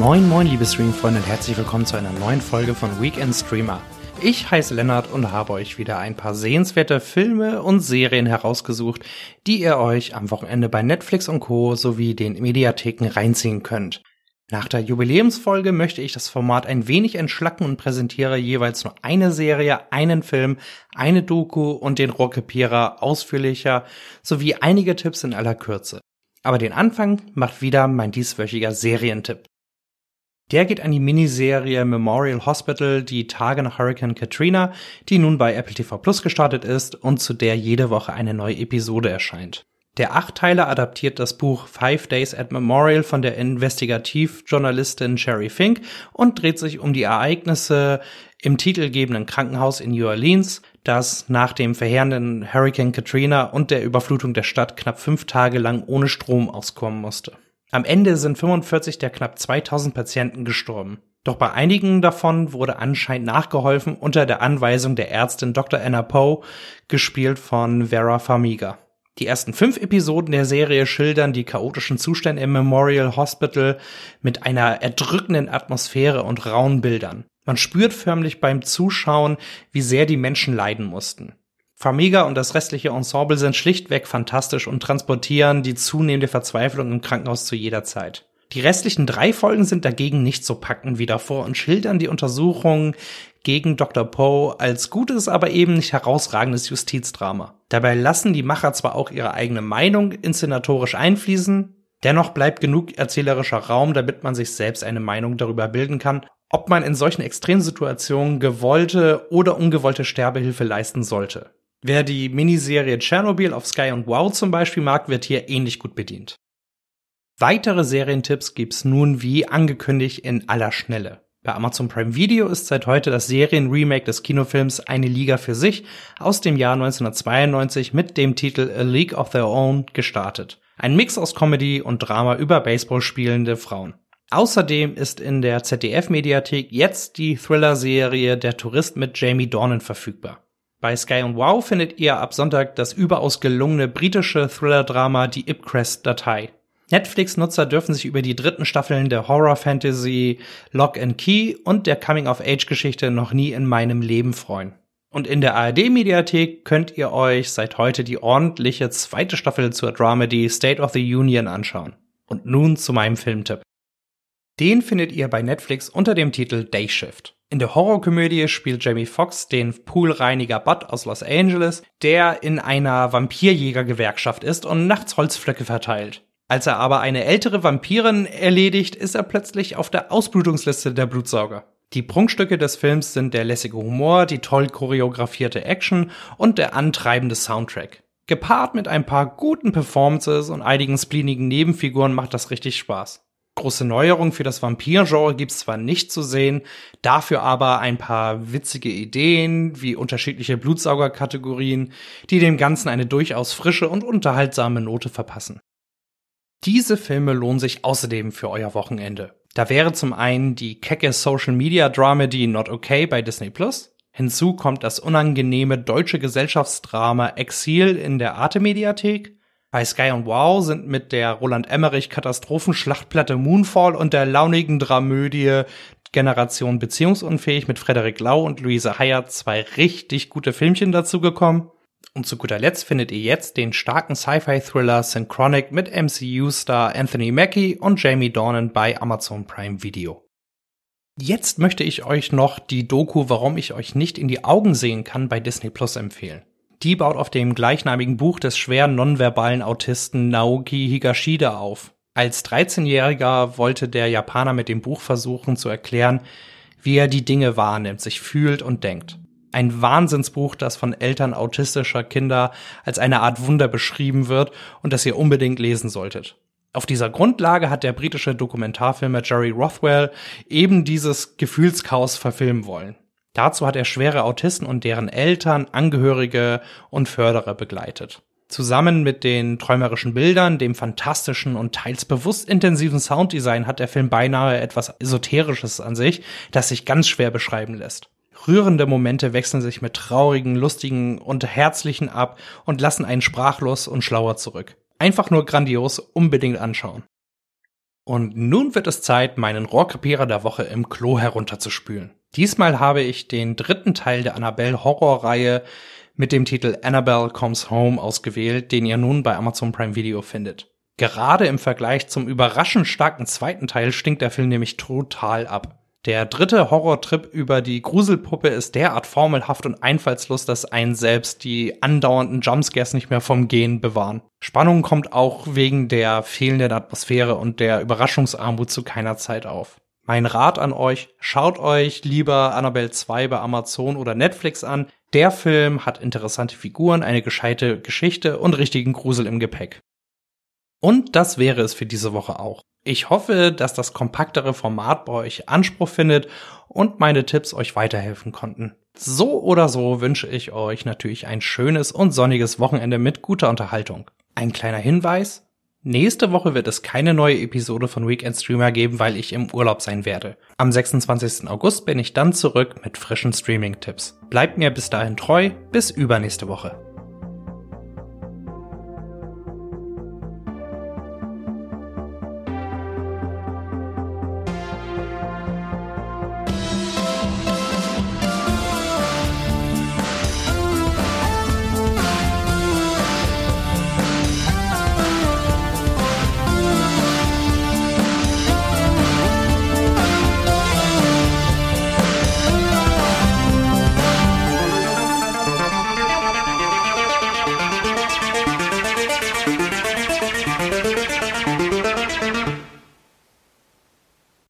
Moin moin liebe Streamfreunde und herzlich willkommen zu einer neuen Folge von Weekend Streamer. Ich heiße Lennart und habe euch wieder ein paar sehenswerte Filme und Serien herausgesucht, die ihr euch am Wochenende bei Netflix und Co. sowie den Mediatheken reinziehen könnt. Nach der Jubiläumsfolge möchte ich das Format ein wenig entschlacken und präsentiere jeweils nur eine Serie, einen Film, eine Doku und den Rohrkrepierer ausführlicher sowie einige Tipps in aller Kürze. Aber den Anfang macht wieder mein dieswöchiger Serientipp. Der geht an die Miniserie Memorial Hospital, die Tage nach Hurricane Katrina, die nun bei Apple TV Plus gestartet ist und zu der jede Woche eine neue Episode erscheint. Der Achtteiler adaptiert das Buch Five Days at Memorial von der Investigativjournalistin Sherry Fink und dreht sich um die Ereignisse im titelgebenden Krankenhaus in New Orleans, das nach dem verheerenden Hurricane Katrina und der Überflutung der Stadt knapp fünf Tage lang ohne Strom auskommen musste. Am Ende sind 45 der knapp 2000 Patienten gestorben. Doch bei einigen davon wurde anscheinend nachgeholfen unter der Anweisung der Ärztin Dr. Anna Poe, gespielt von Vera Farmiga. Die ersten fünf Episoden der Serie schildern die chaotischen Zustände im Memorial Hospital mit einer erdrückenden Atmosphäre und rauen Bildern. Man spürt förmlich beim Zuschauen, wie sehr die Menschen leiden mussten. Farmiga und das restliche Ensemble sind schlichtweg fantastisch und transportieren die zunehmende Verzweiflung im Krankenhaus zu jeder Zeit. Die restlichen drei Folgen sind dagegen nicht so packend wie davor und schildern die Untersuchungen gegen Dr. Poe als gutes, aber eben nicht herausragendes Justizdrama. Dabei lassen die Macher zwar auch ihre eigene Meinung inszenatorisch einfließen, dennoch bleibt genug erzählerischer Raum, damit man sich selbst eine Meinung darüber bilden kann, ob man in solchen Extremsituationen gewollte oder ungewollte Sterbehilfe leisten sollte. Wer die Miniserie Chernobyl auf Sky und Wow zum Beispiel mag, wird hier ähnlich gut bedient. Weitere Serientipps gibt's nun wie angekündigt in aller Schnelle. Bei Amazon Prime Video ist seit heute das Serienremake des Kinofilms Eine Liga für sich aus dem Jahr 1992 mit dem Titel A League of Their Own gestartet. Ein Mix aus Comedy und Drama über Baseball spielende Frauen. Außerdem ist in der ZDF-Mediathek jetzt die Thriller-Serie Der Tourist mit Jamie Dornan verfügbar. Bei Sky und Wow findet ihr ab Sonntag das überaus gelungene britische Thriller-Drama Die Ipcrest-Datei. Netflix-Nutzer dürfen sich über die dritten Staffeln der Horror-Fantasy Lock and Key und der Coming-of-Age-Geschichte noch nie in meinem Leben freuen. Und in der ARD-Mediathek könnt ihr euch seit heute die ordentliche zweite Staffel zur Dramedy State of the Union anschauen. Und nun zu meinem Filmtipp. Den findet ihr bei Netflix unter dem Titel Day Shift. In der Horrorkomödie spielt Jamie Foxx den Poolreiniger Bud aus Los Angeles, der in einer Vampirjägergewerkschaft ist und nachts Holzflöcke verteilt. Als er aber eine ältere Vampirin erledigt, ist er plötzlich auf der Ausblutungsliste der Blutsauger. Die Prunkstücke des Films sind der lässige Humor, die toll choreografierte Action und der antreibende Soundtrack. Gepaart mit ein paar guten Performances und einigen spleenigen Nebenfiguren macht das richtig Spaß. Große Neuerung für das Vampir-Genre gibt's zwar nicht zu sehen, dafür aber ein paar witzige Ideen wie unterschiedliche Blutsaugerkategorien, die dem Ganzen eine durchaus frische und unterhaltsame Note verpassen. Diese Filme lohnen sich außerdem für euer Wochenende. Da wäre zum einen die kecke Social Media Dramedy Not Okay bei Disney Plus. Hinzu kommt das unangenehme deutsche Gesellschaftsdrama Exil in der Arte Mediathek bei Sky und Wow sind mit der Roland Emmerich Katastrophenschlachtplatte Moonfall und der launigen Dramödie Generation Beziehungsunfähig mit Frederik Lau und Luise Heyer zwei richtig gute Filmchen dazugekommen. Und zu guter Letzt findet ihr jetzt den starken Sci-Fi-Thriller Synchronic mit MCU-Star Anthony Mackie und Jamie Dornan bei Amazon Prime Video. Jetzt möchte ich euch noch die Doku Warum ich euch nicht in die Augen sehen kann bei Disney Plus empfehlen. Die baut auf dem gleichnamigen Buch des schweren nonverbalen Autisten Naoki Higashida auf. Als 13-Jähriger wollte der Japaner mit dem Buch versuchen zu erklären, wie er die Dinge wahrnimmt, sich fühlt und denkt. Ein Wahnsinnsbuch, das von Eltern autistischer Kinder als eine Art Wunder beschrieben wird und das ihr unbedingt lesen solltet. Auf dieser Grundlage hat der britische Dokumentarfilmer Jerry Rothwell eben dieses Gefühlschaos verfilmen wollen. Dazu hat er schwere Autisten und deren Eltern, Angehörige und Förderer begleitet. Zusammen mit den träumerischen Bildern, dem fantastischen und teils bewusst intensiven Sounddesign hat der Film beinahe etwas Esoterisches an sich, das sich ganz schwer beschreiben lässt. Rührende Momente wechseln sich mit traurigen, lustigen und herzlichen ab und lassen einen sprachlos und schlauer zurück. Einfach nur grandios, unbedingt anschauen. Und nun wird es Zeit, meinen Rohrkrepierer der Woche im Klo herunterzuspülen. Diesmal habe ich den dritten Teil der Annabelle Horrorreihe mit dem Titel Annabelle Comes Home ausgewählt, den ihr nun bei Amazon Prime Video findet. Gerade im Vergleich zum überraschend starken zweiten Teil stinkt der Film nämlich total ab. Der dritte Horrortrip über die Gruselpuppe ist derart formelhaft und einfallslos, dass einen selbst die andauernden Jumpscares nicht mehr vom Gehen bewahren. Spannung kommt auch wegen der fehlenden Atmosphäre und der Überraschungsarmut zu keiner Zeit auf. Mein Rat an euch, schaut euch lieber Annabelle 2 bei Amazon oder Netflix an. Der Film hat interessante Figuren, eine gescheite Geschichte und richtigen Grusel im Gepäck. Und das wäre es für diese Woche auch. Ich hoffe, dass das kompaktere Format bei euch Anspruch findet und meine Tipps euch weiterhelfen konnten. So oder so wünsche ich euch natürlich ein schönes und sonniges Wochenende mit guter Unterhaltung. Ein kleiner Hinweis. Nächste Woche wird es keine neue Episode von Weekend Streamer geben, weil ich im Urlaub sein werde. Am 26. August bin ich dann zurück mit frischen Streaming-Tipps. Bleibt mir bis dahin treu, bis übernächste Woche.